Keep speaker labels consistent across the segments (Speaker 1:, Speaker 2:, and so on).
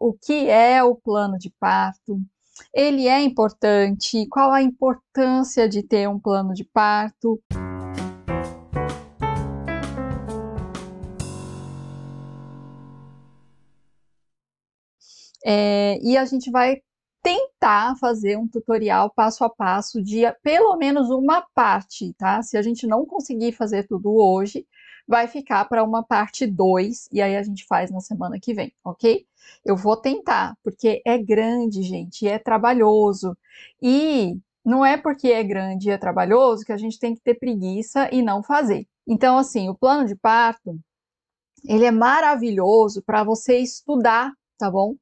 Speaker 1: o que é o plano de parto, ele é importante, qual a importância de ter um plano de parto. É, e a gente vai tentar fazer um tutorial passo a passo de pelo menos uma parte, tá? Se a gente não conseguir fazer tudo hoje, vai ficar para uma parte 2 e aí a gente faz na semana que vem, ok? Eu vou tentar, porque é grande, gente, é trabalhoso. E não é porque é grande e é trabalhoso que a gente tem que ter preguiça e não fazer. Então, assim, o plano de parto, ele é maravilhoso para você estudar, tá bom?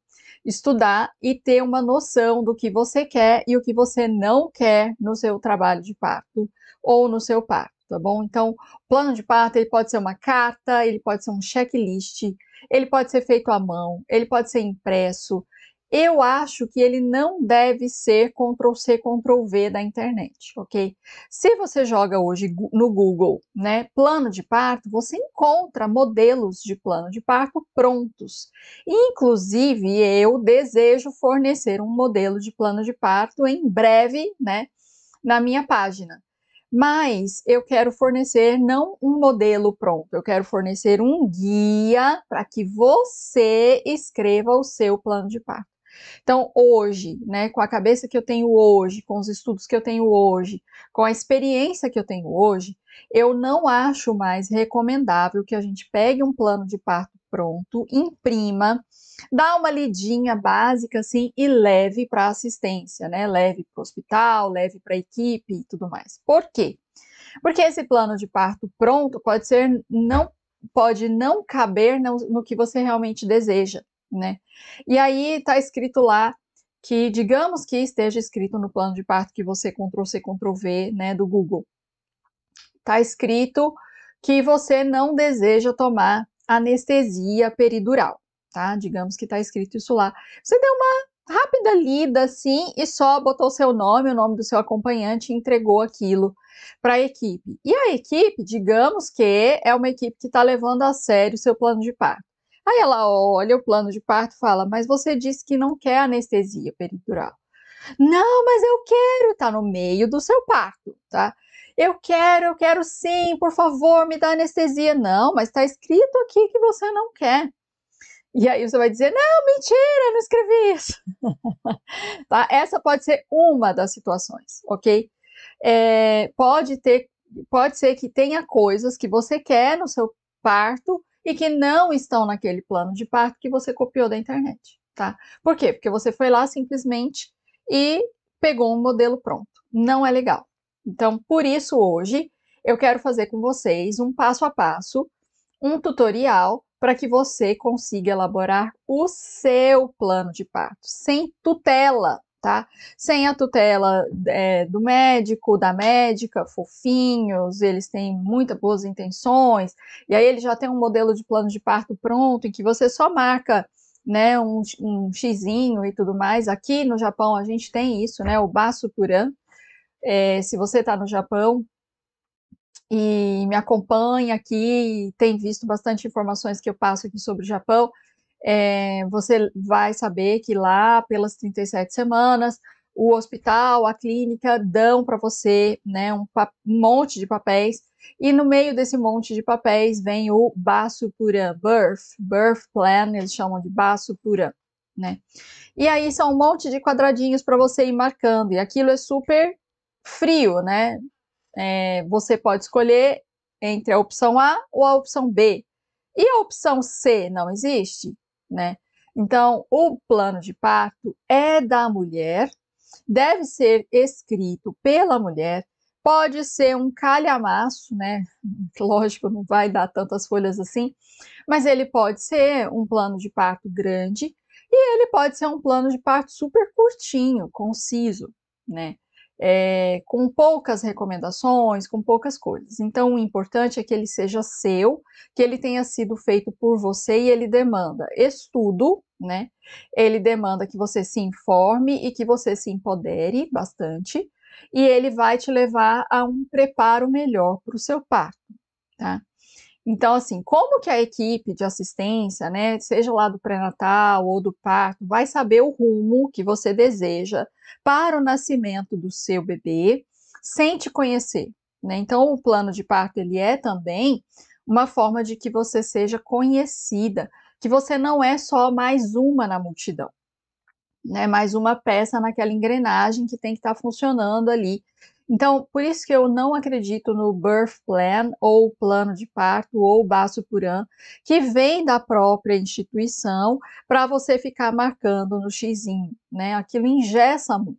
Speaker 1: estudar e ter uma noção do que você quer e o que você não quer no seu trabalho de parto ou no seu parto, tá bom? Então, plano de parto ele pode ser uma carta, ele pode ser um checklist, ele pode ser feito à mão, ele pode ser impresso, eu acho que ele não deve ser Ctrl+C, Ctrl+V da internet, ok? Se você joga hoje no Google, né, plano de parto, você encontra modelos de plano de parto prontos. Inclusive, eu desejo fornecer um modelo de plano de parto em breve, né, na minha página. Mas eu quero fornecer não um modelo pronto, eu quero fornecer um guia para que você escreva o seu plano de parto. Então, hoje, né, com a cabeça que eu tenho hoje, com os estudos que eu tenho hoje, com a experiência que eu tenho hoje, eu não acho mais recomendável que a gente pegue um plano de parto pronto, imprima, dá uma lidinha básica assim e leve para assistência, né? Leve para o hospital, leve para a equipe e tudo mais. Por quê? Porque esse plano de parto pronto pode ser não pode não caber no, no que você realmente deseja né? E aí está escrito lá que, digamos que esteja escrito no plano de parto que você Ctrl+C, Ctrl+V, né, do Google. Está escrito que você não deseja tomar anestesia peridural, tá? Digamos que está escrito isso lá. Você deu uma rápida lida assim e só botou seu nome, o nome do seu acompanhante e entregou aquilo para a equipe. E a equipe, digamos que é uma equipe que está levando a sério o seu plano de parto. Aí ela olha o plano de parto e fala: Mas você disse que não quer anestesia peridural. Não, mas eu quero, tá no meio do seu parto, tá? Eu quero, eu quero sim, por favor, me dá anestesia. Não, mas está escrito aqui que você não quer. E aí você vai dizer: Não, mentira, não escrevi isso. tá? Essa pode ser uma das situações, ok? É, pode ter, pode ser que tenha coisas que você quer no seu parto e que não estão naquele plano de parto que você copiou da internet, tá? Por quê? Porque você foi lá simplesmente e pegou um modelo pronto. Não é legal. Então, por isso hoje eu quero fazer com vocês um passo a passo, um tutorial para que você consiga elaborar o seu plano de parto sem tutela, tá? Sem a tutela é, do médico, da médica, fofinhos, eles têm muitas boas intenções, e aí ele já tem um modelo de plano de parto pronto, em que você só marca né, um, um xizinho e tudo mais. Aqui no Japão a gente tem isso, né, o Basupuran. É, se você está no Japão e me acompanha aqui, tem visto bastante informações que eu passo aqui sobre o Japão, é, você vai saber que lá, pelas 37 semanas, o hospital, a clínica dão para você né, um, um, monte de papéis, e no meio desse monte de papéis vem o Basupura Birth, Birth Plan, eles chamam de Basupura, né? E aí são um monte de quadradinhos para você ir marcando, e aquilo é super frio, né? É, você pode escolher entre a opção A ou a opção B. E a opção C não existe? né? Então, o plano de parto é da mulher, deve ser escrito pela mulher, pode ser um calhamaço, né? Lógico, não vai dar tantas folhas assim, mas ele pode ser um plano de parto grande e ele pode ser um plano de parto super curtinho, conciso, né? É, com poucas recomendações, com poucas coisas. Então, o importante é que ele seja seu, que ele tenha sido feito por você e ele demanda estudo, né? Ele demanda que você se informe e que você se empodere bastante, e ele vai te levar a um preparo melhor para o seu parto, tá? Então, assim, como que a equipe de assistência, né, seja lá do pré-natal ou do parto, vai saber o rumo que você deseja para o nascimento do seu bebê sem te conhecer, né? Então, o plano de parto ele é também uma forma de que você seja conhecida, que você não é só mais uma na multidão, né? Mais uma peça naquela engrenagem que tem que estar tá funcionando ali então, por isso que eu não acredito no birth plan, ou plano de parto, ou baço puran, que vem da própria instituição para você ficar marcando no xizinho, né? Aquilo ingessa muito.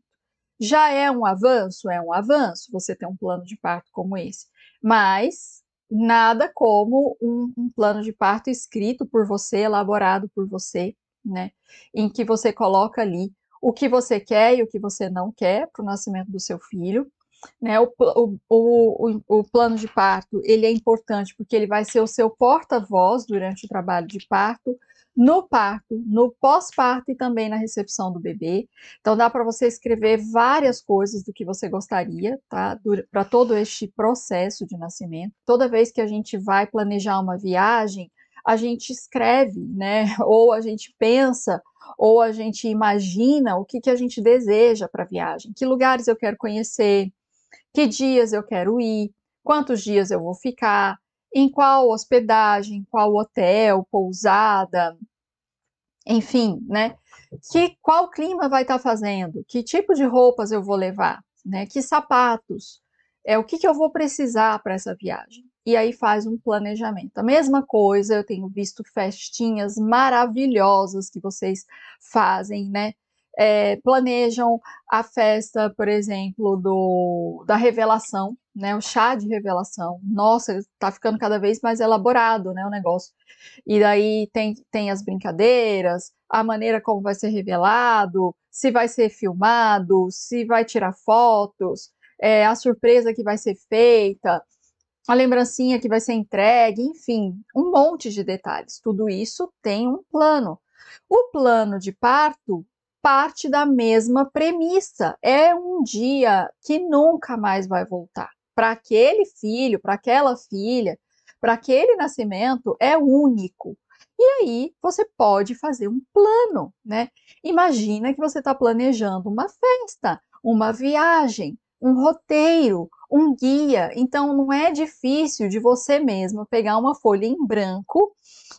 Speaker 1: Já é um avanço? É um avanço você ter um plano de parto como esse. Mas nada como um, um plano de parto escrito por você, elaborado por você, né? Em que você coloca ali o que você quer e o que você não quer para o nascimento do seu filho né? O, o, o, o, plano de parto ele é importante porque ele vai ser o seu porta-voz durante o trabalho de parto, no parto, no pós-parto e também na recepção do bebê. Então dá para você escrever várias coisas do que você gostaria, tá? Para todo este processo de nascimento. Toda vez que a gente vai planejar uma viagem, a gente escreve, né? Ou a gente pensa, ou a gente imagina o que, que a gente deseja para a viagem, que lugares eu quero conhecer, que dias eu quero ir, quantos dias eu vou ficar, em qual hospedagem, qual hotel, pousada, enfim, né? Que qual clima vai estar tá fazendo, que tipo de roupas eu vou levar, né? Que sapatos, é o que, que eu vou precisar para essa viagem. E aí faz um planejamento. A mesma coisa, eu tenho visto festinhas maravilhosas que vocês fazem, né? É, planejam a festa, por exemplo, do, da revelação, né, o chá de revelação. Nossa, está ficando cada vez mais elaborado, né, o negócio. E daí tem, tem as brincadeiras, a maneira como vai ser revelado, se vai ser filmado, se vai tirar fotos, é, a surpresa que vai ser feita, a lembrancinha que vai ser entregue, enfim, um monte de detalhes. Tudo isso tem um plano. O plano de parto parte da mesma premissa. É um dia que nunca mais vai voltar. Para aquele filho, para aquela filha, para aquele nascimento, é único. E aí você pode fazer um plano, né? Imagina que você está planejando uma festa, uma viagem, um roteiro, um guia. Então não é difícil de você mesmo pegar uma folha em branco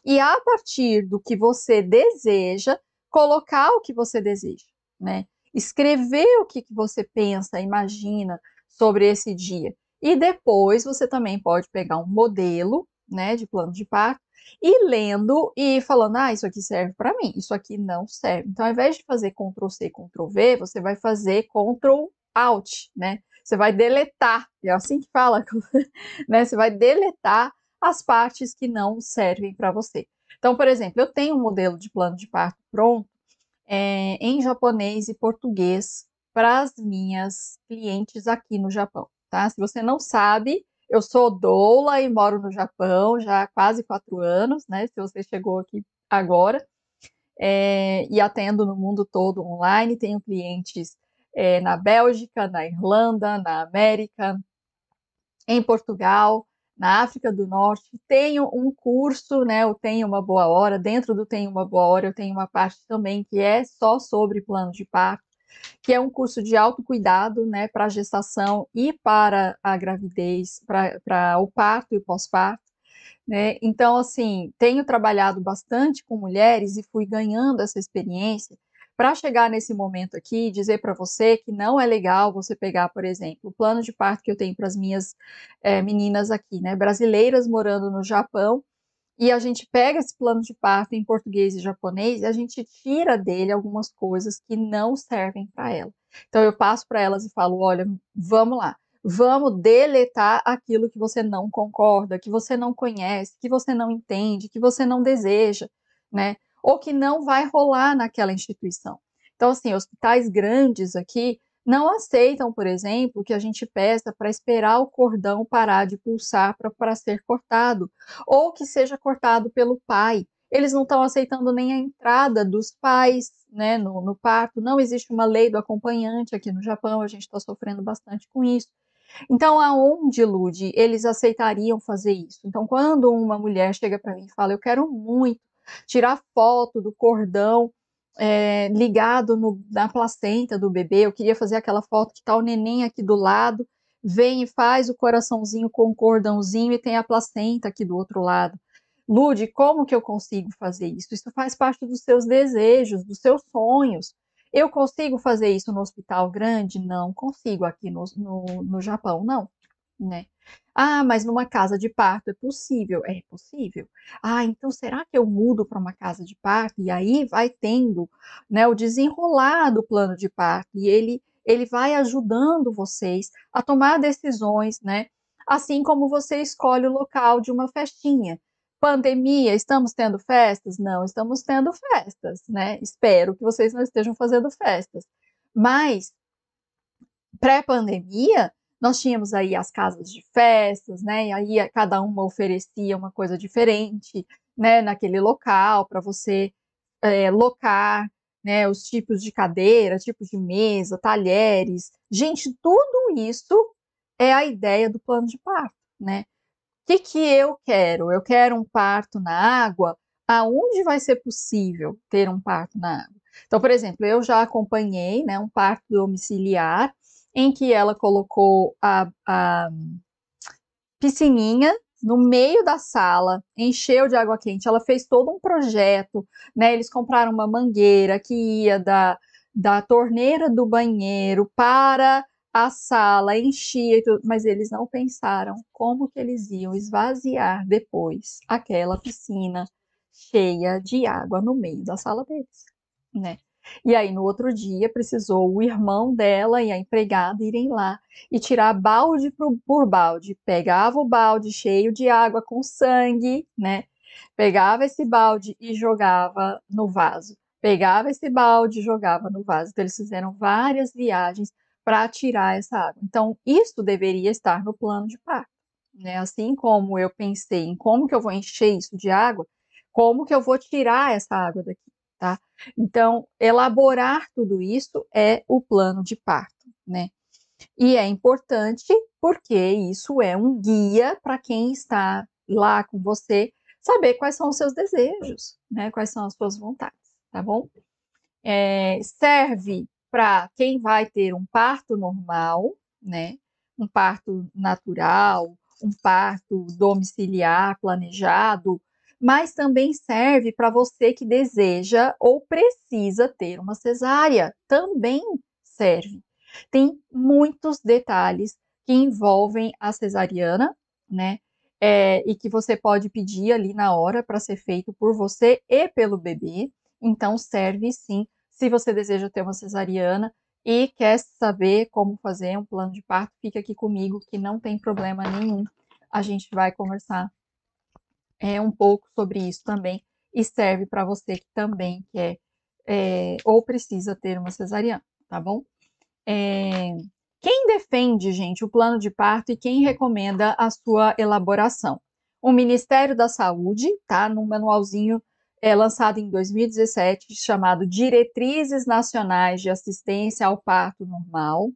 Speaker 1: e a partir do que você deseja, colocar o que você deseja, né? Escrever o que, você pensa, imagina sobre esse dia. E depois você também pode pegar um modelo, né, de plano de parto e lendo e falando, ah, isso aqui serve para mim, isso aqui não serve. Então, ao invés de fazer Ctrl C, Ctrl V, você vai fazer Ctrl Alt, né? Você vai deletar, é assim que fala, né? Você vai deletar as partes que não servem para você. Então, por exemplo, eu tenho um modelo de plano de parto pronto é, em japonês e português para as minhas clientes aqui no Japão, tá? Se você não sabe, eu sou doula e moro no Japão já há quase quatro anos, né? Se você chegou aqui agora, é, e atendo no mundo todo online, tenho clientes é, na Bélgica, na Irlanda, na América, em Portugal, na África do Norte, tenho um curso, né? Eu tenho uma boa hora. Dentro do Tenho uma boa hora, eu tenho uma parte também que é só sobre plano de parto, que é um curso de autocuidado, né, para a gestação e para a gravidez, para o parto e o pós-parto. Né? Então, assim, tenho trabalhado bastante com mulheres e fui ganhando essa experiência para chegar nesse momento aqui e dizer para você que não é legal você pegar, por exemplo, o plano de parto que eu tenho para as minhas é, meninas aqui, né, brasileiras morando no Japão, e a gente pega esse plano de parto em português e japonês e a gente tira dele algumas coisas que não servem para ela. Então eu passo para elas e falo: olha, vamos lá, vamos deletar aquilo que você não concorda, que você não conhece, que você não entende, que você não deseja, né? Ou que não vai rolar naquela instituição. Então, assim, hospitais grandes aqui não aceitam, por exemplo, que a gente peça para esperar o cordão parar de pulsar para ser cortado, ou que seja cortado pelo pai. Eles não estão aceitando nem a entrada dos pais né, no, no parto, não existe uma lei do acompanhante aqui no Japão, a gente está sofrendo bastante com isso. Então, aonde, Lude, eles aceitariam fazer isso? Então, quando uma mulher chega para mim e fala, eu quero muito tirar foto do cordão é, ligado no, na placenta do bebê, eu queria fazer aquela foto que está o neném aqui do lado, vem e faz o coraçãozinho com o cordãozinho e tem a placenta aqui do outro lado. Lude, como que eu consigo fazer isso? Isso faz parte dos seus desejos, dos seus sonhos. Eu consigo fazer isso no hospital grande? Não consigo aqui no, no, no Japão, não, né? Ah, mas numa casa de parto é possível? É possível. Ah, então será que eu mudo para uma casa de parto? E aí vai tendo né, o desenrolar do plano de parto e ele, ele vai ajudando vocês a tomar decisões, né? Assim como você escolhe o local de uma festinha. Pandemia, estamos tendo festas? Não, estamos tendo festas, né? Espero que vocês não estejam fazendo festas. Mas, pré-pandemia, nós tínhamos aí as casas de festas, né? E aí cada uma oferecia uma coisa diferente, né? Naquele local para você é, locar, né? Os tipos de cadeira, tipos de mesa, talheres. Gente, tudo isso é a ideia do plano de parto, né? O que, que eu quero? Eu quero um parto na água. Aonde vai ser possível ter um parto na água? Então, por exemplo, eu já acompanhei né, um parto domiciliar em que ela colocou a, a piscininha no meio da sala, encheu de água quente. Ela fez todo um projeto, né? Eles compraram uma mangueira que ia da, da torneira do banheiro para a sala, enchia e tudo, mas eles não pensaram como que eles iam esvaziar depois aquela piscina cheia de água no meio da sala deles, né? E aí, no outro dia, precisou o irmão dela e a empregada irem lá e tirar balde por, balde. Pegava o balde cheio de água com sangue, né? Pegava esse balde e jogava no vaso. Pegava esse balde e jogava no vaso. Então, eles fizeram várias viagens para tirar essa água. Então, isso deveria estar no plano de parto. Né? Assim como eu pensei em como que eu vou encher isso de água, como que eu vou tirar essa água daqui tá? Então, elaborar tudo isso é o plano de parto, né? E é importante porque isso é um guia para quem está lá com você saber quais são os seus desejos, né? Quais são as suas vontades, tá bom? É, serve para quem vai ter um parto normal, né? Um parto natural, um parto domiciliar planejado, mas também serve para você que deseja ou precisa ter uma cesárea. Também serve. Tem muitos detalhes que envolvem a cesariana, né? É, e que você pode pedir ali na hora para ser feito por você e pelo bebê. Então, serve sim se você deseja ter uma cesariana e quer saber como fazer um plano de parto, fica aqui comigo que não tem problema nenhum. A gente vai conversar é, um pouco sobre isso também e serve para você que também quer é, ou precisa ter uma cesariana, tá bom? É, quem defende, gente, o plano de parto e quem recomenda a sua elaboração? O Ministério da Saúde, tá? Num manualzinho é, lançado em 2017, chamado Diretrizes Nacionais de Assistência ao Parto Normal.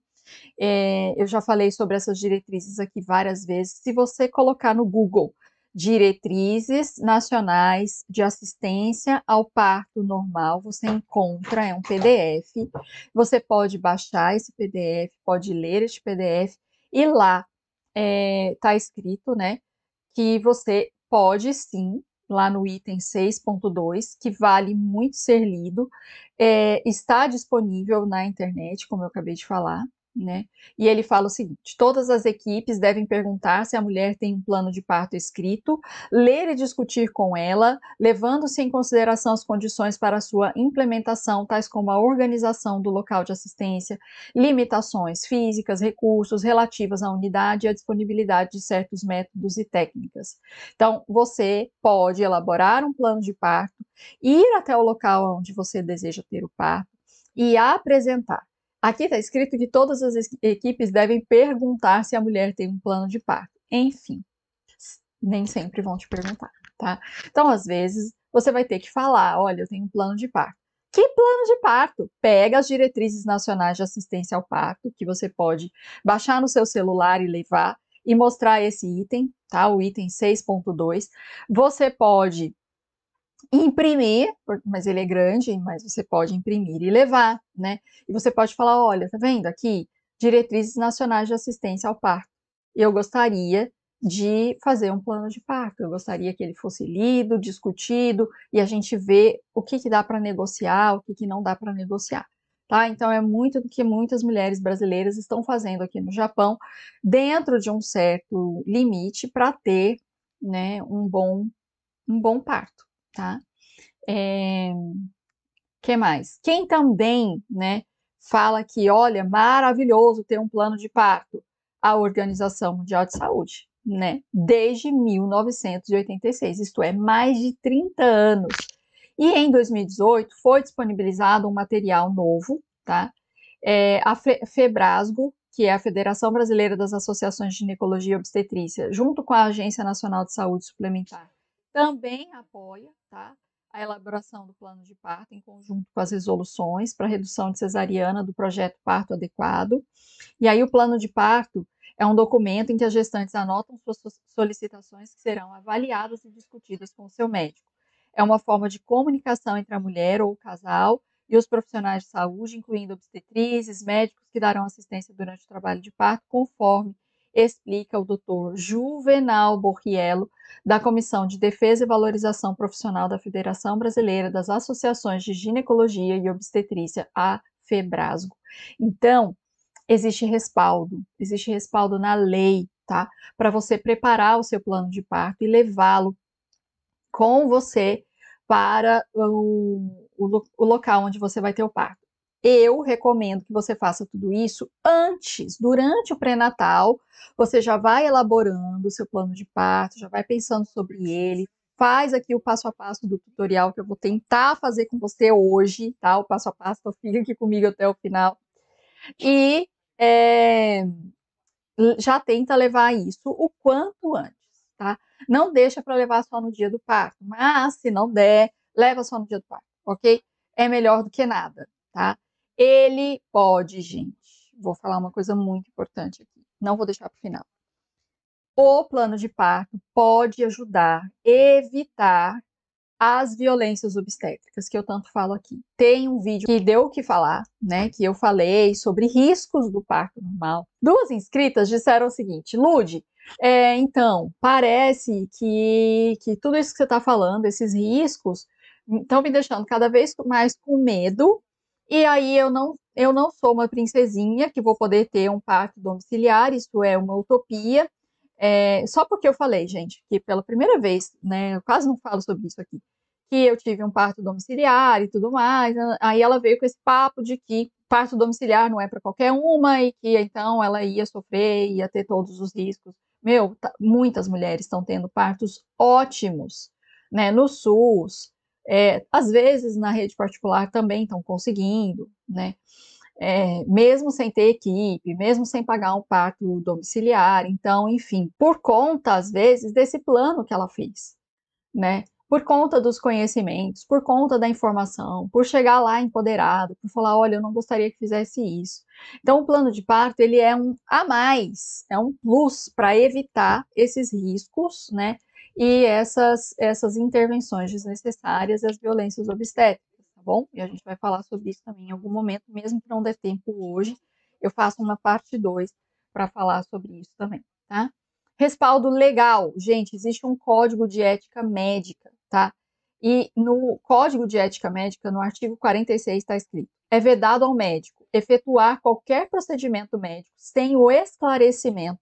Speaker 1: É, eu já falei sobre essas diretrizes aqui várias vezes. Se você colocar no Google Diretrizes Nacionais de Assistência ao Parto Normal. Você encontra, é um PDF. Você pode baixar esse PDF, pode ler este PDF, e lá está é, tá escrito, né, que você pode sim, lá no item 6.2, que vale muito ser lido, é, está disponível na internet, como eu acabei de falar, né? E ele fala o seguinte: todas as equipes devem perguntar se a mulher tem um plano de parto escrito, ler e discutir com ela, levando-se em consideração as condições para sua implementação, tais como a organização do local de assistência, limitações físicas, recursos relativas à unidade e à disponibilidade de certos métodos e técnicas. Então, você pode elaborar um plano de parto, ir até o local onde você deseja ter o parto e apresentar Aqui está escrito que todas as equipes devem perguntar se a mulher tem um plano de parto. Enfim, nem sempre vão te perguntar, tá? Então, às vezes, você vai ter que falar: olha, eu tenho um plano de parto. Que plano de parto? Pega as diretrizes nacionais de assistência ao parto, que você pode baixar no seu celular e levar e mostrar esse item, tá? O item 6.2. Você pode imprimir, mas ele é grande, mas você pode imprimir e levar, né? E você pode falar, olha, tá vendo aqui? Diretrizes nacionais de assistência ao parto. Eu gostaria de fazer um plano de parto. Eu gostaria que ele fosse lido, discutido e a gente vê o que, que dá para negociar, o que, que não dá para negociar. Tá? Então é muito do que muitas mulheres brasileiras estão fazendo aqui no Japão, dentro de um certo limite para ter né, um, bom, um bom parto. Tá? É... que mais? Quem também né, fala que, olha, maravilhoso ter um plano de parto, a Organização Mundial de Saúde né, desde 1986, isto é, mais de 30 anos. E em 2018 foi disponibilizado um material novo, tá? É, a Febrasgo, que é a Federação Brasileira das Associações de Ginecologia e Obstetrícia, junto com a Agência Nacional de Saúde Suplementar, também apoia, tá? A elaboração do plano de parto em conjunto com as resoluções para redução de cesariana do projeto Parto Adequado. E aí o plano de parto é um documento em que as gestantes anotam suas solicitações que serão avaliadas e discutidas com o seu médico. É uma forma de comunicação entre a mulher ou o casal e os profissionais de saúde, incluindo obstetrizes, médicos que darão assistência durante o trabalho de parto, conforme explica o doutor Juvenal Borriello, da Comissão de Defesa e Valorização Profissional da Federação Brasileira das Associações de Ginecologia e Obstetrícia, a FEBRASGO. Então, existe respaldo, existe respaldo na lei, tá? Para você preparar o seu plano de parto e levá-lo com você para o, o, o, local onde você vai ter o parto. Eu recomendo que você faça tudo isso antes, durante o pré-natal, você já vai elaborando o seu plano de parto, já vai pensando sobre ele, faz aqui o passo a passo do tutorial que eu vou tentar fazer com você hoje, tá? O passo a passo, fica aqui comigo até o final. E é, já tenta levar isso o quanto antes, tá? Não deixa para levar só no dia do parto, mas se não der, leva só no dia do parto, ok? É melhor do que nada, tá? Ele pode, gente, vou falar uma coisa muito importante aqui, não vou deixar para o final. O plano de parto pode ajudar a evitar as violências obstétricas, que eu tanto falo aqui. Tem um vídeo que deu o que falar, né? Que eu falei sobre riscos do parto normal. Duas inscritas disseram o seguinte: Lude, é, então, parece que, que tudo isso que você está falando, esses riscos, estão me deixando cada vez mais com medo. E aí eu não, eu não sou uma princesinha que vou poder ter um parto domiciliar, isso é uma utopia. É, só porque eu falei, gente, que pela primeira vez, né, eu quase não falo sobre isso aqui, que eu tive um parto domiciliar e tudo mais. Aí ela veio com esse papo de que parto domiciliar não é para qualquer uma e que então ela ia sofrer, ia ter todos os riscos. Meu, tá, muitas mulheres estão tendo partos ótimos, né, no SUS. É, às vezes na rede particular também estão conseguindo, né? É, mesmo sem ter equipe, mesmo sem pagar um parto domiciliar. Então, enfim, por conta, às vezes, desse plano que ela fez, né? por conta dos conhecimentos, por conta da informação, por chegar lá empoderado, por falar, olha, eu não gostaria que fizesse isso. Então, o plano de parto, ele é um a mais, é um plus para evitar esses riscos, né, e essas, essas intervenções desnecessárias e as violências obstétricas, tá bom? E a gente vai falar sobre isso também em algum momento, mesmo que não dê tempo hoje, eu faço uma parte 2 para falar sobre isso também, tá? Respaldo legal. Gente, existe um código de ética médica tá? E no Código de Ética Médica, no artigo 46, está escrito: é vedado ao médico efetuar qualquer procedimento médico sem o esclarecimento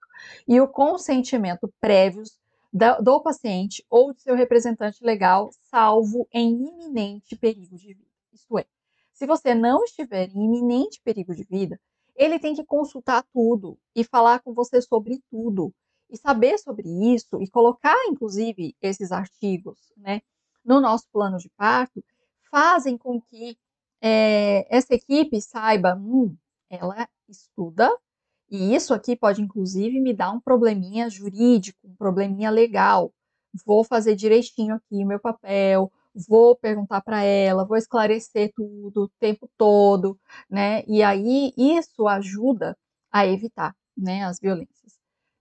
Speaker 1: e o consentimento prévios do paciente ou de seu representante legal, salvo em iminente perigo de vida. Isto é, se você não estiver em iminente perigo de vida, ele tem que consultar tudo e falar com você sobre tudo e saber sobre isso e colocar, inclusive, esses artigos né, no nosso plano de parto, fazem com que é, essa equipe saiba, hum, ela estuda, e isso aqui pode, inclusive, me dar um probleminha jurídico, um probleminha legal. Vou fazer direitinho aqui o meu papel, vou perguntar para ela, vou esclarecer tudo o tempo todo, né? E aí isso ajuda a evitar, né, as violências.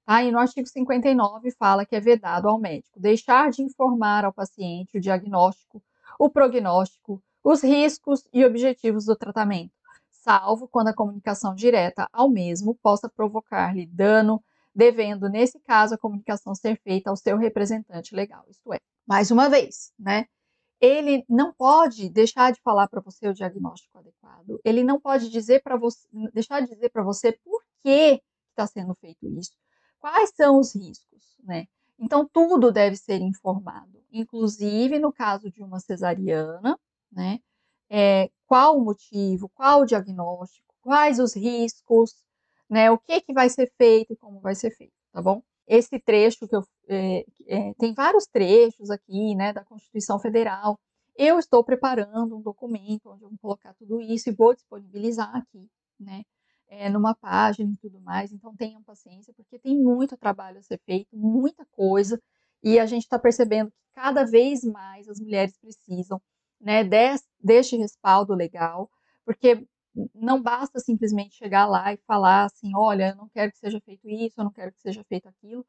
Speaker 1: Tá? E no artigo 59 fala que é vedado ao médico deixar de informar ao paciente o diagnóstico, o prognóstico, os riscos e objetivos do tratamento, salvo quando a comunicação direta ao mesmo possa provocar-lhe dano, devendo, nesse caso, a comunicação ser feita ao seu representante legal. Isto é, mais uma vez, né? Ele não pode deixar de falar para você o diagnóstico adequado. Ele não pode dizer para você, deixar de dizer para você por que está sendo feito isso, quais são os riscos, né? Então tudo deve ser informado, inclusive no caso de uma cesariana, né? É, qual o motivo, qual o diagnóstico, quais os riscos, né? O que que vai ser feito e como vai ser feito, tá bom? esse trecho que eu é, é, tem vários trechos aqui, né, da Constituição Federal. Eu estou preparando um documento onde eu vou colocar tudo isso e vou disponibilizar aqui, né, é, numa página e tudo mais. Então tenham paciência, porque tem muito trabalho a ser feito, muita coisa, e a gente está percebendo que cada vez mais as mulheres precisam, né, deste respaldo legal, porque não basta simplesmente chegar lá e falar assim, olha, eu não quero que seja feito isso, eu não quero que seja feito aquilo,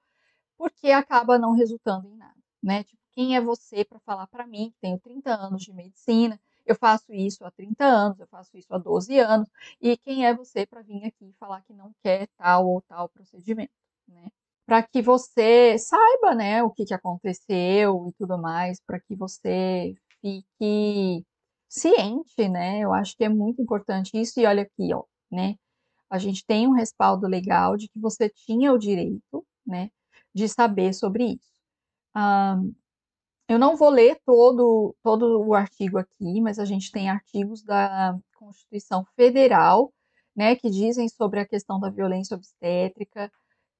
Speaker 1: porque acaba não resultando em nada, né? Tipo, quem é você para falar para mim, que tenho 30 anos de medicina, eu faço isso há 30 anos, eu faço isso há 12 anos, e quem é você para vir aqui e falar que não quer tal ou tal procedimento, né? Para que você saiba, né, o que, que aconteceu e tudo mais, para que você fique ciente, né? Eu acho que é muito importante isso. E olha aqui, ó, né? A gente tem um respaldo legal de que você tinha o direito, né, de saber sobre isso. Um, eu não vou ler todo, todo o artigo aqui, mas a gente tem artigos da Constituição Federal, né, que dizem sobre a questão da violência obstétrica,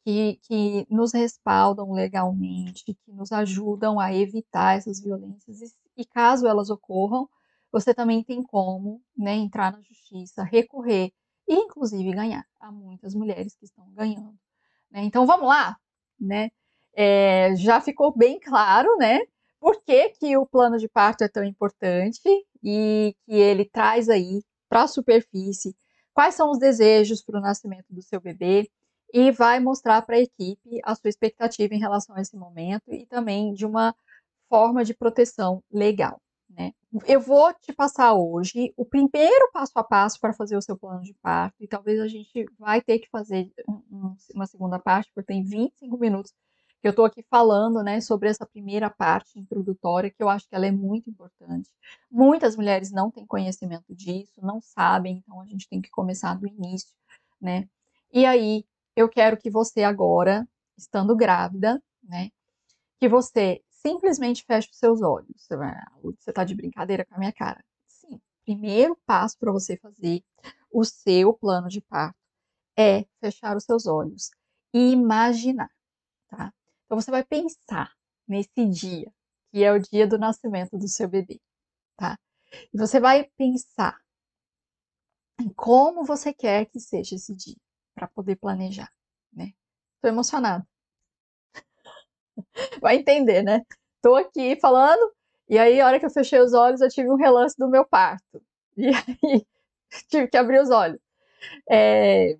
Speaker 1: que, que nos respaldam legalmente, que nos ajudam a evitar essas violências, e, e caso elas ocorram, você também tem como né, entrar na justiça, recorrer e, inclusive, ganhar. Há muitas mulheres que estão ganhando. Né? Então, vamos lá, né? É, já ficou bem claro, né? Por que, que o plano de parto é tão importante e que ele traz aí para a superfície quais são os desejos para o nascimento do seu bebê e vai mostrar para a equipe a sua expectativa em relação a esse momento e também de uma forma de proteção legal né? Eu vou te passar hoje o primeiro passo a passo para fazer o seu plano de parto, e talvez a gente vai ter que fazer um, uma segunda parte, porque tem 25 minutos que eu estou aqui falando, né, sobre essa primeira parte introdutória, que eu acho que ela é muito importante. Muitas mulheres não têm conhecimento disso, não sabem, então a gente tem que começar do início, né? E aí, eu quero que você agora, estando grávida, né, que você simplesmente feche os seus olhos. Você está de brincadeira com a minha cara. Sim, primeiro passo para você fazer o seu plano de parto é fechar os seus olhos e imaginar, tá? Então você vai pensar nesse dia, que é o dia do nascimento do seu bebê, tá? E você vai pensar em como você quer que seja esse dia, para poder planejar, né? Tô emocionada vai entender, né? Tô aqui falando, e aí, a hora que eu fechei os olhos, eu tive um relance do meu parto. E aí, tive que abrir os olhos. É,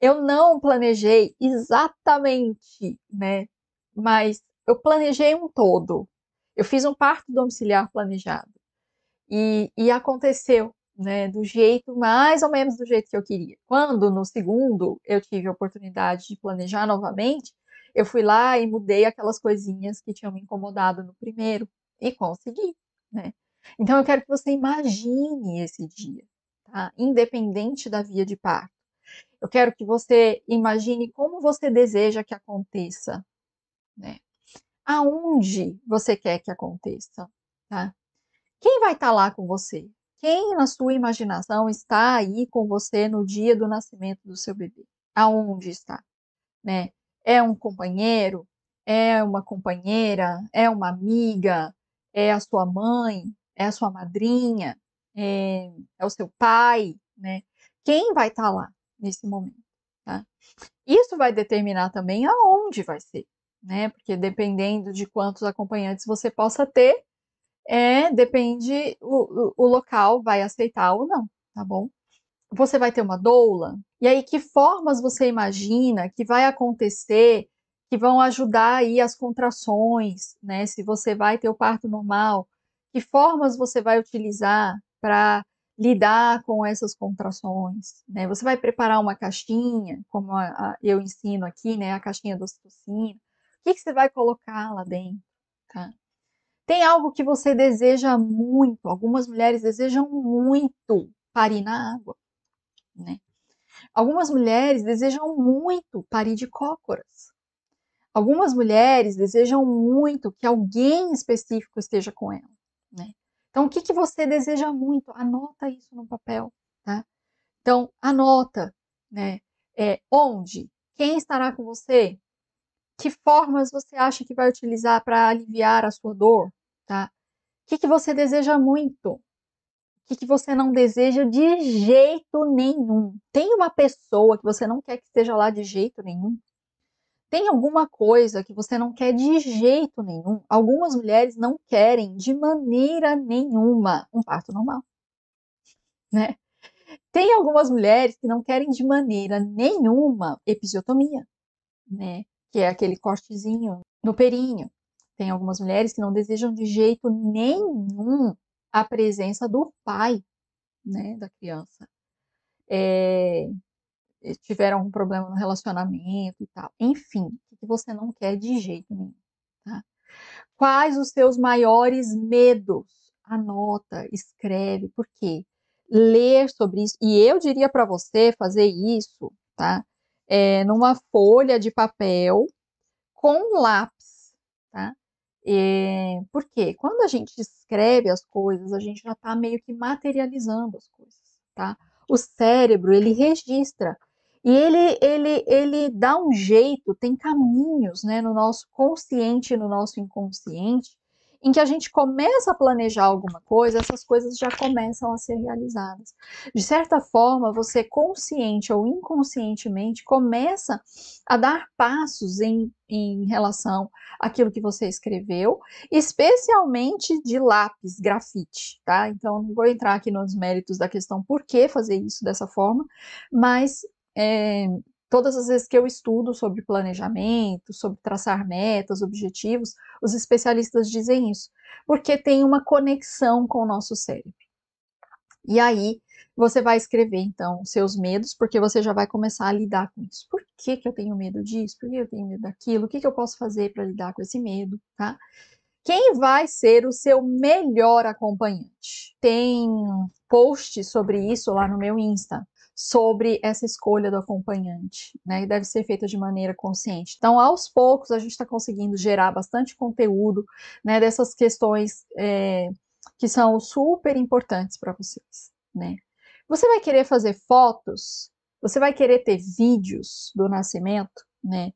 Speaker 1: eu não planejei exatamente, né? Mas eu planejei um todo. Eu fiz um parto domiciliar planejado. E, e aconteceu, né? Do jeito, mais ou menos do jeito que eu queria. Quando, no segundo, eu tive a oportunidade de planejar novamente, eu fui lá e mudei aquelas coisinhas que tinham me incomodado no primeiro e consegui, né? Então eu quero que você imagine esse dia, tá? Independente da via de parto. Eu quero que você imagine como você deseja que aconteça, né? Aonde você quer que aconteça, tá? Quem vai estar tá lá com você? Quem na sua imaginação está aí com você no dia do nascimento do seu bebê? Aonde está, né? É um companheiro? É uma companheira? É uma amiga? É a sua mãe? É a sua madrinha? É, é o seu pai? Né? Quem vai estar tá lá nesse momento? Tá? Isso vai determinar também aonde vai ser, né? Porque dependendo de quantos acompanhantes você possa ter, É, depende, o, o, o local vai aceitar ou não, tá bom? Você vai ter uma doula, e aí que formas você imagina que vai acontecer que vão ajudar aí as contrações, né? Se você vai ter o parto normal, que formas você vai utilizar para lidar com essas contrações, né? Você vai preparar uma caixinha, como a, a, eu ensino aqui, né? A caixinha do ocitocina. O que, que você vai colocar lá dentro, tá? Tem algo que você deseja muito, algumas mulheres desejam muito parir na água, né? Algumas mulheres desejam muito parir de cócoras. Algumas mulheres desejam muito que alguém específico esteja com ela, né? Então, o que, que você deseja muito? Anota isso no papel, tá? Então, anota, né? É, onde? Quem estará com você? Que formas você acha que vai utilizar para aliviar a sua dor, tá? O que, que você deseja muito? Que, que você não deseja de jeito nenhum? Tem uma pessoa que você não quer que esteja lá de jeito nenhum? Tem alguma coisa que você não quer de jeito nenhum? Algumas mulheres não querem de maneira nenhuma um parto normal, né? Tem algumas mulheres que não querem de maneira nenhuma episiotomia, né? Que é aquele cortezinho no perinho. Tem algumas mulheres que não desejam de jeito nenhum a presença do pai, né, da criança. É, tiveram algum problema no relacionamento e tal. Enfim, o que você não quer de jeito nenhum. Tá? Quais os seus maiores medos? Anota, escreve, por quê? Ler sobre isso. E eu diria para você fazer isso, tá? É, numa folha de papel com lápis, tá? É, por quê? Quando a gente escreve as coisas, a gente já está meio que materializando as coisas, tá? O cérebro, ele registra e ele, ele, ele dá um jeito, tem caminhos né, no nosso consciente no nosso inconsciente, em que a gente começa a planejar alguma coisa, essas coisas já começam a ser realizadas. De certa forma, você consciente ou inconscientemente começa a dar passos em, em relação àquilo que você escreveu, especialmente de lápis, grafite, tá? Então, não vou entrar aqui nos méritos da questão por que fazer isso dessa forma, mas é, todas as vezes que eu estudo sobre planejamento, sobre traçar metas, objetivos, os especialistas dizem isso, porque tem uma conexão com o nosso cérebro. E aí você vai escrever então seus medos, porque você já vai começar a lidar com isso. Por que, que eu tenho medo disso? Por que eu tenho medo daquilo? O que, que eu posso fazer para lidar com esse medo, tá? Quem vai ser o seu melhor acompanhante? Tem post sobre isso lá no meu Insta sobre essa escolha do acompanhante, né? E deve ser feita de maneira consciente. Então, aos poucos, a gente está conseguindo gerar bastante conteúdo, né? Dessas questões é, que são super importantes para vocês, né? Você vai querer fazer fotos? Você vai querer ter vídeos do nascimento, né?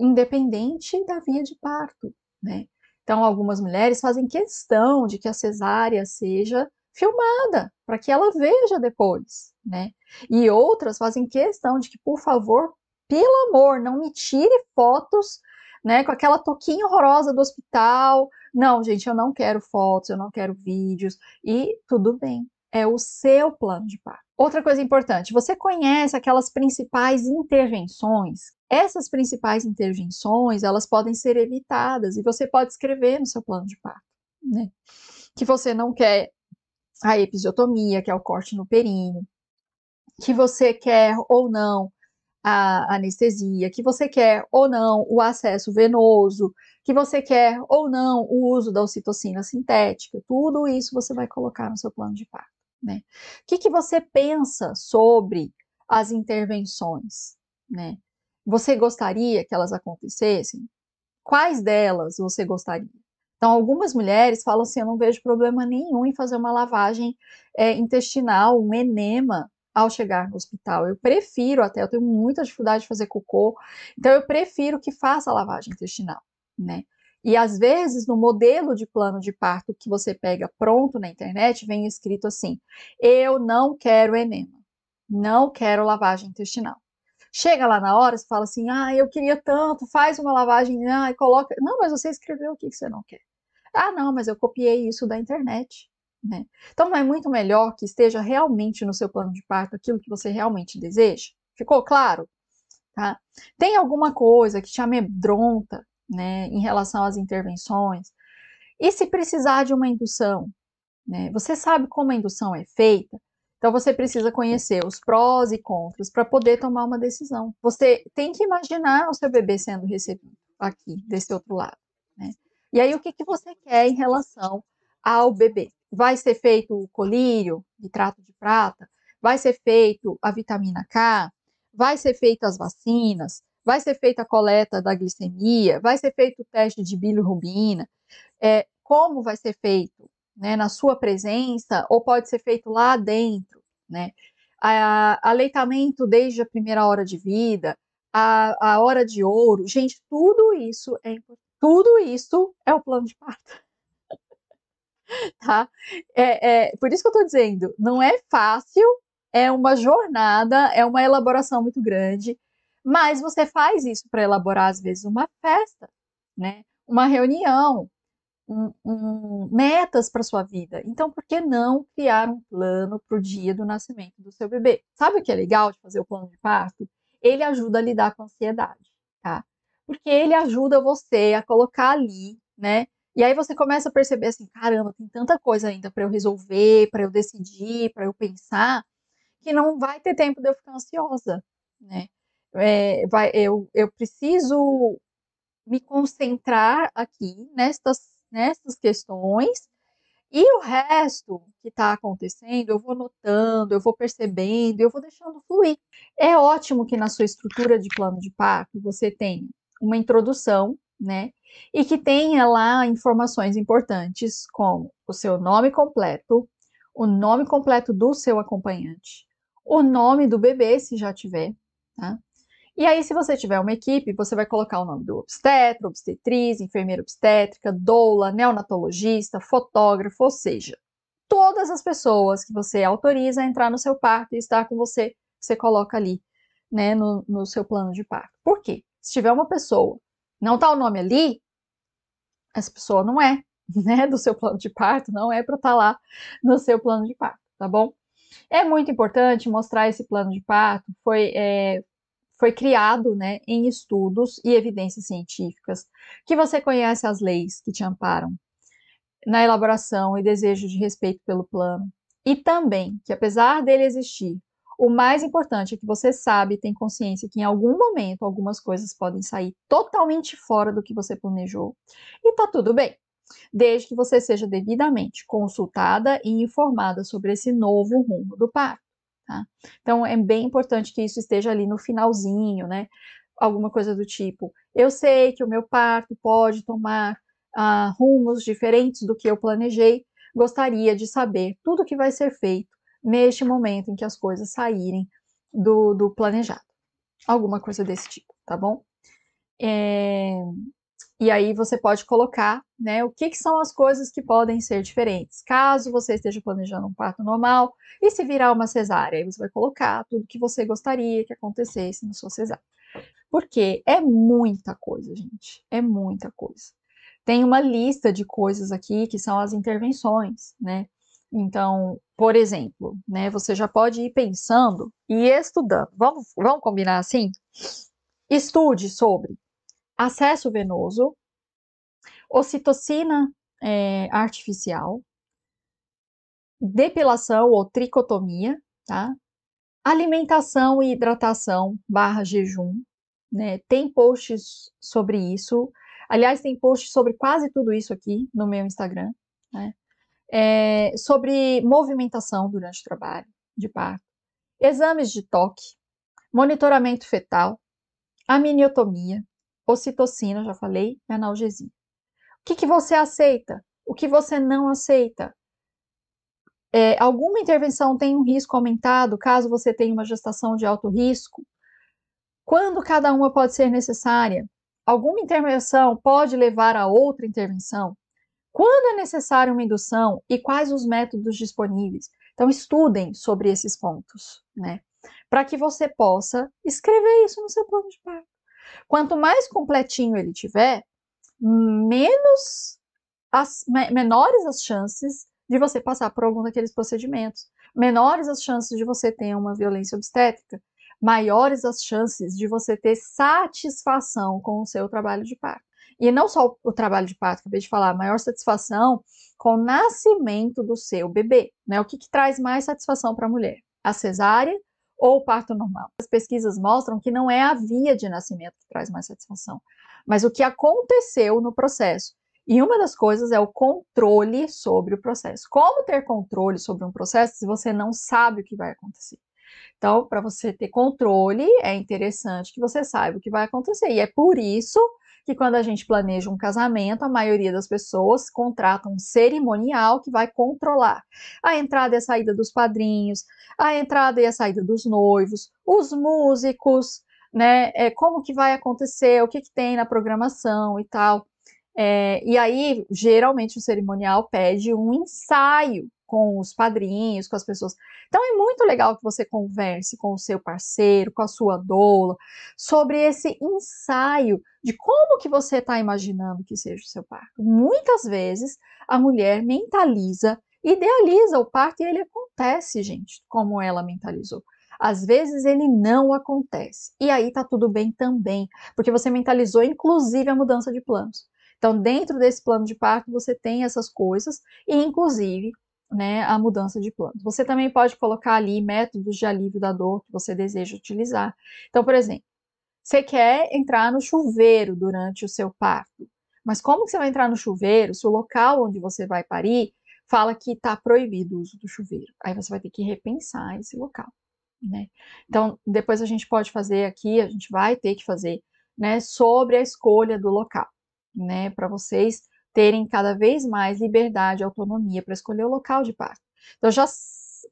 Speaker 1: Independente da via de parto, né? Então, algumas mulheres fazem questão de que a cesárea seja filmada, para que ela veja depois, né? E outras fazem questão de que, por favor, pelo amor, não me tire fotos, né, com aquela toquinha horrorosa do hospital. Não, gente, eu não quero fotos, eu não quero vídeos, e tudo bem, é o seu plano de parto. Outra coisa importante, você conhece aquelas principais intervenções? Essas principais intervenções, elas podem ser evitadas e você pode escrever no seu plano de parto, né? Que você não quer a episiotomia, que é o corte no períneo, que você quer ou não a anestesia, que você quer ou não o acesso venoso, que você quer ou não o uso da ocitocina sintética, tudo isso você vai colocar no seu plano de parto. Né? O que, que você pensa sobre as intervenções? Né? Você gostaria que elas acontecessem? Quais delas você gostaria? Então, algumas mulheres falam assim: eu não vejo problema nenhum em fazer uma lavagem é, intestinal, um enema ao chegar no hospital. Eu prefiro até, eu tenho muita dificuldade de fazer cocô, então eu prefiro que faça a lavagem intestinal, né? E às vezes no modelo de plano de parto que você pega pronto na internet, vem escrito assim: eu não quero enema, não quero lavagem intestinal. Chega lá na hora, você fala assim: ah, eu queria tanto, faz uma lavagem, ah, coloca. Não, mas você escreveu o que você não quer. Ah, não, mas eu copiei isso da internet. Né? Então, não é muito melhor que esteja realmente no seu plano de parto aquilo que você realmente deseja? Ficou claro? Tá? Tem alguma coisa que te amedronta né, em relação às intervenções? E se precisar de uma indução? Né? Você sabe como a indução é feita? Então você precisa conhecer os prós e contras para poder tomar uma decisão. Você tem que imaginar o seu bebê sendo recebido aqui, desse outro lado. E aí o que, que você quer em relação ao bebê? Vai ser feito o colírio, nitrato de prata? Vai ser feito a vitamina K? Vai ser feita as vacinas? Vai ser feita a coleta da glicemia? Vai ser feito o teste de bilirrubina? É, como vai ser feito? né, na sua presença, ou pode ser feito lá dentro, né? A, aleitamento desde a primeira hora de vida, a, a hora de ouro, gente, tudo isso é tudo isso é o plano de parto. tá? É, é, por isso que eu tô dizendo, não é fácil, é uma jornada, é uma elaboração muito grande, mas você faz isso para elaborar, às vezes, uma festa, né? Uma reunião, um, um, metas para sua vida. Então, por que não criar um plano para o dia do nascimento do seu bebê? Sabe o que é legal de fazer o plano de parto? Ele ajuda a lidar com a ansiedade? Porque ele ajuda você a colocar ali, né? E aí você começa a perceber assim, caramba, tem tanta coisa ainda para eu resolver, para eu decidir, para eu pensar, que não vai ter tempo de eu ficar ansiosa, né? É, vai, eu, eu preciso me concentrar aqui nestas nessas questões, e o resto que está acontecendo, eu vou notando, eu vou percebendo, eu vou deixando fluir. É ótimo que na sua estrutura de plano de parto você tenha uma introdução, né? E que tenha lá informações importantes como o seu nome completo, o nome completo do seu acompanhante, o nome do bebê, se já tiver, tá? E aí, se você tiver uma equipe, você vai colocar o nome do obstetra, obstetriz, enfermeira obstétrica, doula, neonatologista, fotógrafo, ou seja, todas as pessoas que você autoriza a entrar no seu parto e estar com você, você coloca ali, né, no, no seu plano de parto. Por quê? Se tiver uma pessoa, não tá o nome ali, essa pessoa não é, né, do seu plano de parto, não é para estar tá lá no seu plano de parto, tá bom? É muito importante mostrar esse plano de parto, foi, é, foi criado né, em estudos e evidências científicas, que você conhece as leis que te amparam na elaboração e desejo de respeito pelo plano, e também que, apesar dele existir, o mais importante é que você sabe tem consciência que em algum momento algumas coisas podem sair totalmente fora do que você planejou, e tá tudo bem, desde que você seja devidamente consultada e informada sobre esse novo rumo do parto. Tá? Então é bem importante que isso esteja ali no finalzinho, né? Alguma coisa do tipo: eu sei que o meu parto pode tomar ah, rumos diferentes do que eu planejei, gostaria de saber tudo o que vai ser feito neste momento em que as coisas saírem do, do planejado. Alguma coisa desse tipo, tá bom? É, e aí você pode colocar, né, o que, que, são as coisas que podem ser diferentes. Caso você esteja planejando um parto normal e se virar uma cesárea, aí você vai colocar tudo que você gostaria que acontecesse na sua cesárea. Porque é muita coisa, gente, é muita coisa. Tem uma lista de coisas aqui que são as intervenções, né? Então, por exemplo, né, você já pode ir pensando e estudando. Vamos, vamos combinar assim? Estude sobre acesso venoso, ocitocina é, artificial, depilação ou tricotomia, tá? Alimentação e hidratação barra jejum, né? Tem posts sobre isso. Aliás, tem posts sobre quase tudo isso aqui no meu Instagram, né? É, sobre movimentação durante o trabalho de parto, exames de toque, monitoramento fetal, aminiotomia, ocitocina, já falei, e analgesia. O que, que você aceita? O que você não aceita? É, alguma intervenção tem um risco aumentado caso você tenha uma gestação de alto risco? Quando cada uma pode ser necessária? Alguma intervenção pode levar a outra intervenção? Quando é necessária uma indução e quais os métodos disponíveis? Então, estudem sobre esses pontos, né? Para que você possa escrever isso no seu plano de parto. Quanto mais completinho ele tiver, menos as, menores as chances de você passar por algum daqueles procedimentos, menores as chances de você ter uma violência obstétrica, maiores as chances de você ter satisfação com o seu trabalho de parto. E não só o trabalho de parto, acabei de falar, maior satisfação com o nascimento do seu bebê. Né? O que, que traz mais satisfação para a mulher? A cesárea ou o parto normal? As pesquisas mostram que não é a via de nascimento que traz mais satisfação, mas o que aconteceu no processo. E uma das coisas é o controle sobre o processo. Como ter controle sobre um processo se você não sabe o que vai acontecer? Então, para você ter controle, é interessante que você saiba o que vai acontecer. E é por isso que quando a gente planeja um casamento, a maioria das pessoas contratam um cerimonial que vai controlar a entrada e a saída dos padrinhos, a entrada e a saída dos noivos, os músicos, né? É, como que vai acontecer, o que, que tem na programação e tal. É, e aí, geralmente, o cerimonial pede um ensaio com os padrinhos, com as pessoas. Então é muito legal que você converse com o seu parceiro, com a sua doula, sobre esse ensaio de como que você está imaginando que seja o seu parto. Muitas vezes a mulher mentaliza, idealiza o parto e ele acontece, gente, como ela mentalizou. Às vezes ele não acontece. E aí tá tudo bem também, porque você mentalizou inclusive a mudança de planos. Então, dentro desse plano de parto, você tem essas coisas, e inclusive né, a mudança de planos. Você também pode colocar ali métodos de alívio da dor que você deseja utilizar. Então, por exemplo, você quer entrar no chuveiro durante o seu parto, mas como que você vai entrar no chuveiro se o local onde você vai parir fala que está proibido o uso do chuveiro? Aí você vai ter que repensar esse local. Né? Então, depois a gente pode fazer aqui, a gente vai ter que fazer né, sobre a escolha do local, né, para vocês terem cada vez mais liberdade e autonomia para escolher o local de parto. Então, já,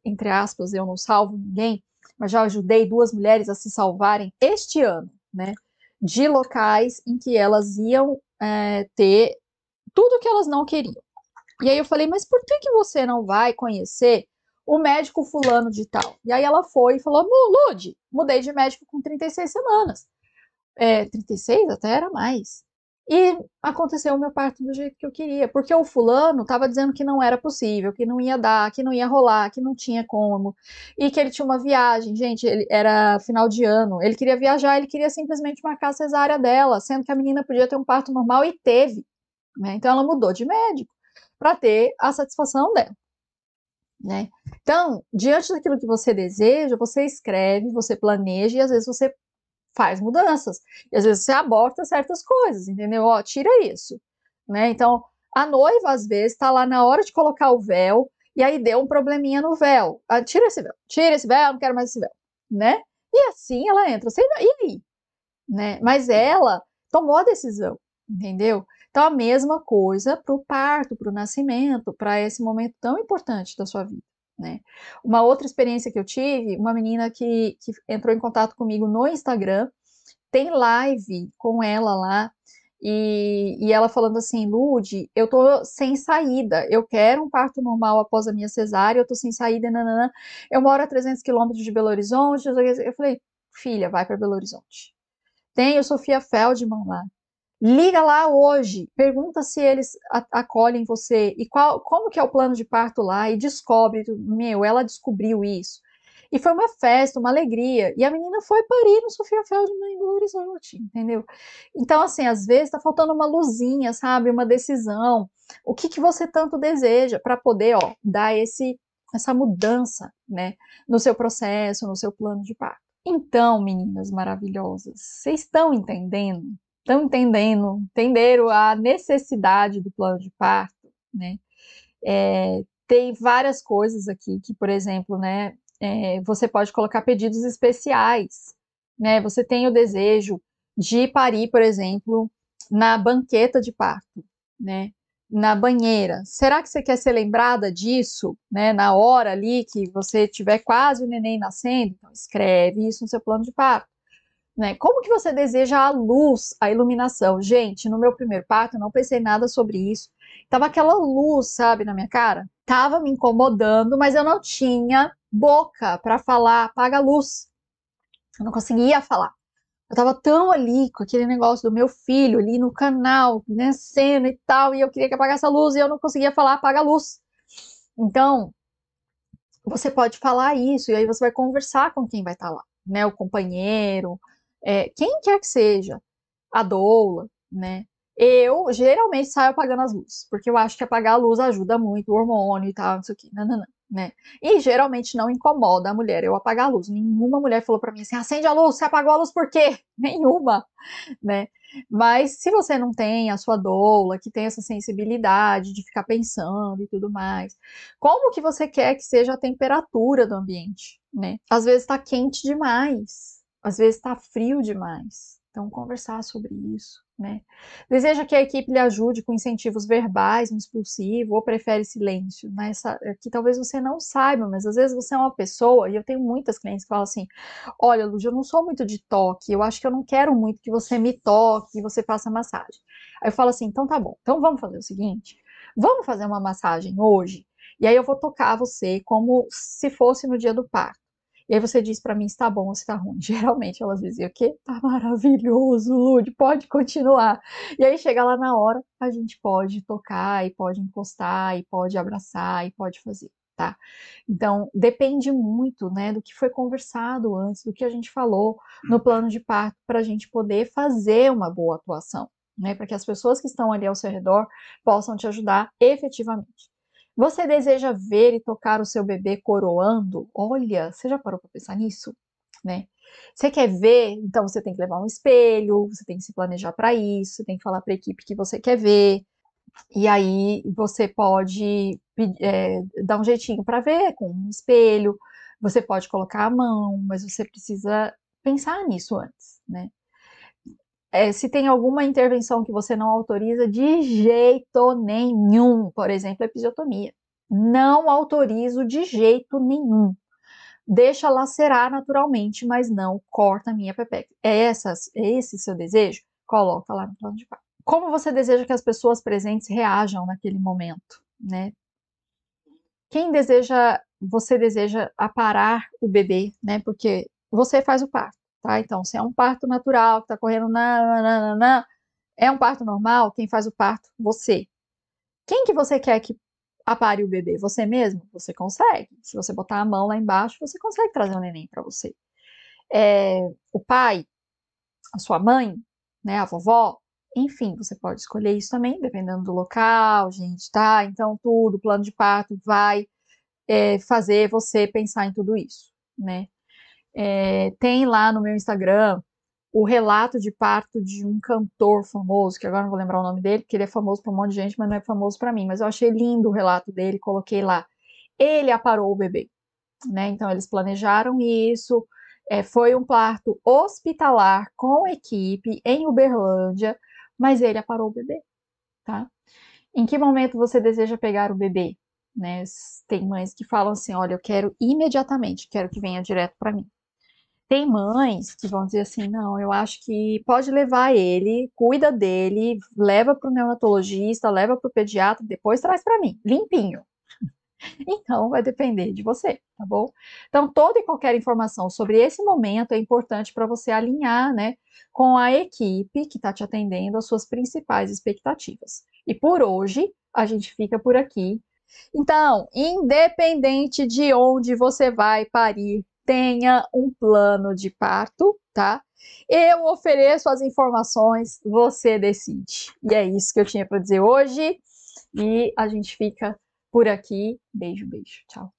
Speaker 1: entre aspas, eu não salvo ninguém, mas já ajudei duas mulheres a se salvarem este ano, né? De locais em que elas iam é, ter tudo que elas não queriam. E aí eu falei, mas por que, que você não vai conhecer o médico fulano de tal? E aí ela foi e falou, Lude, mudei de médico com 36 semanas. É, 36? Até era mais. E aconteceu o meu parto do jeito que eu queria, porque o fulano estava dizendo que não era possível, que não ia dar, que não ia rolar, que não tinha como, e que ele tinha uma viagem, gente, ele era final de ano, ele queria viajar, ele queria simplesmente marcar a cesárea dela, sendo que a menina podia ter um parto normal e teve, né? Então ela mudou de médico para ter a satisfação dela. Né? Então, diante daquilo que você deseja, você escreve, você planeja e às vezes você faz mudanças. E às vezes você aborta certas coisas, entendeu? Ó, tira isso, né? Então, a noiva às vezes está lá na hora de colocar o véu e aí deu um probleminha no véu. Ah, tira esse véu, tira esse véu, não quero mais esse véu, né? E assim ela entra, sem e aí? Né? Mas ela tomou a decisão, entendeu? Então a mesma coisa para o parto, para o nascimento, para esse momento tão importante da sua vida. Né? Uma outra experiência que eu tive, uma menina que, que entrou em contato comigo no Instagram, tem live com ela lá, e, e ela falando assim, Lude, eu tô sem saída, eu quero um parto normal após a minha cesárea, eu tô sem saída, nananã. eu moro a 300 quilômetros de Belo Horizonte, eu falei, filha, vai para Belo Horizonte. Tem o Sofia Feldman lá, Liga lá hoje, pergunta se eles acolhem você e qual, como que é o plano de parto lá e descobre, meu, ela descobriu isso. E foi uma festa, uma alegria. E a menina foi parir no Sofia Feldman em Belo Horizonte, entendeu? Então, assim, às vezes tá faltando uma luzinha, sabe? Uma decisão. O que, que você tanto deseja para poder, ó, dar esse, essa mudança, né? No seu processo, no seu plano de parto. Então, meninas maravilhosas, vocês estão entendendo estão entendendo, entenderam a necessidade do plano de parto, né? É, tem várias coisas aqui que, por exemplo, né, é, você pode colocar pedidos especiais, né? Você tem o desejo de parir, por exemplo, na banqueta de parto, né? Na banheira. Será que você quer ser lembrada disso, né? Na hora ali que você tiver quase o neném nascendo, então escreve isso no seu plano de parto. Né? Como que você deseja a luz, a iluminação? Gente, no meu primeiro parto, eu não pensei nada sobre isso. Tava aquela luz, sabe, na minha cara. Tava me incomodando, mas eu não tinha boca para falar, apaga a luz. Eu não conseguia falar. Eu tava tão ali com aquele negócio do meu filho ali no canal, né, cena e tal, e eu queria que apagasse a luz e eu não conseguia falar apaga a luz. Então, você pode falar isso, e aí você vai conversar com quem vai estar tá lá, né? O companheiro, é, quem quer que seja, a doula, né? Eu geralmente saio apagando as luzes, porque eu acho que apagar a luz ajuda muito, o hormônio e tal, não sei o que, não, né? E geralmente não incomoda a mulher eu apagar a luz. Nenhuma mulher falou para mim assim: acende a luz, você apagou a luz por quê? Nenhuma, né? Mas se você não tem a sua doula, que tem essa sensibilidade de ficar pensando e tudo mais, como que você quer que seja a temperatura do ambiente, né? Às vezes está quente demais, às vezes está frio demais. Então, conversar sobre isso, né? Deseja que a equipe lhe ajude com incentivos verbais no expulsivo ou prefere silêncio? Nessa, né? que talvez você não saiba, mas às vezes você é uma pessoa, e eu tenho muitas clientes que falam assim: Olha, Lúcia, eu não sou muito de toque, eu acho que eu não quero muito que você me toque, e você faça massagem. Aí eu falo assim: então tá bom, então vamos fazer o seguinte: vamos fazer uma massagem hoje, e aí eu vou tocar você como se fosse no dia do parto. E aí você diz para mim se tá bom ou se tá ruim. Geralmente elas diziam o quê? Tá maravilhoso, Lud, pode continuar. E aí chega lá na hora, a gente pode tocar e pode encostar e pode abraçar e pode fazer, tá? Então, depende muito, né, do que foi conversado antes, do que a gente falou no plano de parto para a gente poder fazer uma boa atuação, né, para que as pessoas que estão ali ao seu redor possam te ajudar efetivamente. Você deseja ver e tocar o seu bebê coroando? Olha, você já parou para pensar nisso? Né? Você quer ver? Então você tem que levar um espelho, você tem que se planejar para isso, tem que falar para a equipe que você quer ver. E aí você pode é, dar um jeitinho para ver com um espelho. Você pode colocar a mão, mas você precisa pensar nisso antes, né? É, se tem alguma intervenção que você não autoriza de jeito nenhum, por exemplo, episiotomia. Não autorizo de jeito nenhum. Deixa lacerar naturalmente, mas não corta minha pepeca. É, essas, é esse seu desejo? Coloca lá no plano de parto. Como você deseja que as pessoas presentes reajam naquele momento, né? Quem deseja, você deseja aparar o bebê, né? Porque você faz o parto tá? Então, se é um parto natural, que tá correndo na, na, na, é um parto normal, quem faz o parto? Você. Quem que você quer que apare o bebê? Você mesmo? Você consegue. Se você botar a mão lá embaixo, você consegue trazer um neném para você. É, o pai, a sua mãe, né, a vovó, enfim, você pode escolher isso também, dependendo do local, gente, tá? Então, tudo, plano de parto vai é, fazer você pensar em tudo isso, né? É, tem lá no meu Instagram o relato de parto de um cantor famoso, que agora não vou lembrar o nome dele, porque ele é famoso para um monte de gente, mas não é famoso para mim. Mas eu achei lindo o relato dele, coloquei lá. Ele aparou o bebê, né? Então eles planejaram isso. É, foi um parto hospitalar com equipe em Uberlândia, mas ele aparou o bebê, tá? Em que momento você deseja pegar o bebê? Né? Tem mães que falam assim: olha, eu quero imediatamente, quero que venha direto para mim. Tem mães que vão dizer assim: não, eu acho que pode levar ele, cuida dele, leva para o neonatologista, leva para o pediatra, depois traz para mim, limpinho. Então, vai depender de você, tá bom? Então, toda e qualquer informação sobre esse momento é importante para você alinhar, né, com a equipe que está te atendendo as suas principais expectativas. E por hoje, a gente fica por aqui. Então, independente de onde você vai parir, tenha um plano de parto, tá? Eu ofereço as informações, você decide. E é isso que eu tinha para dizer hoje. E a gente fica por aqui. Beijo, beijo. Tchau.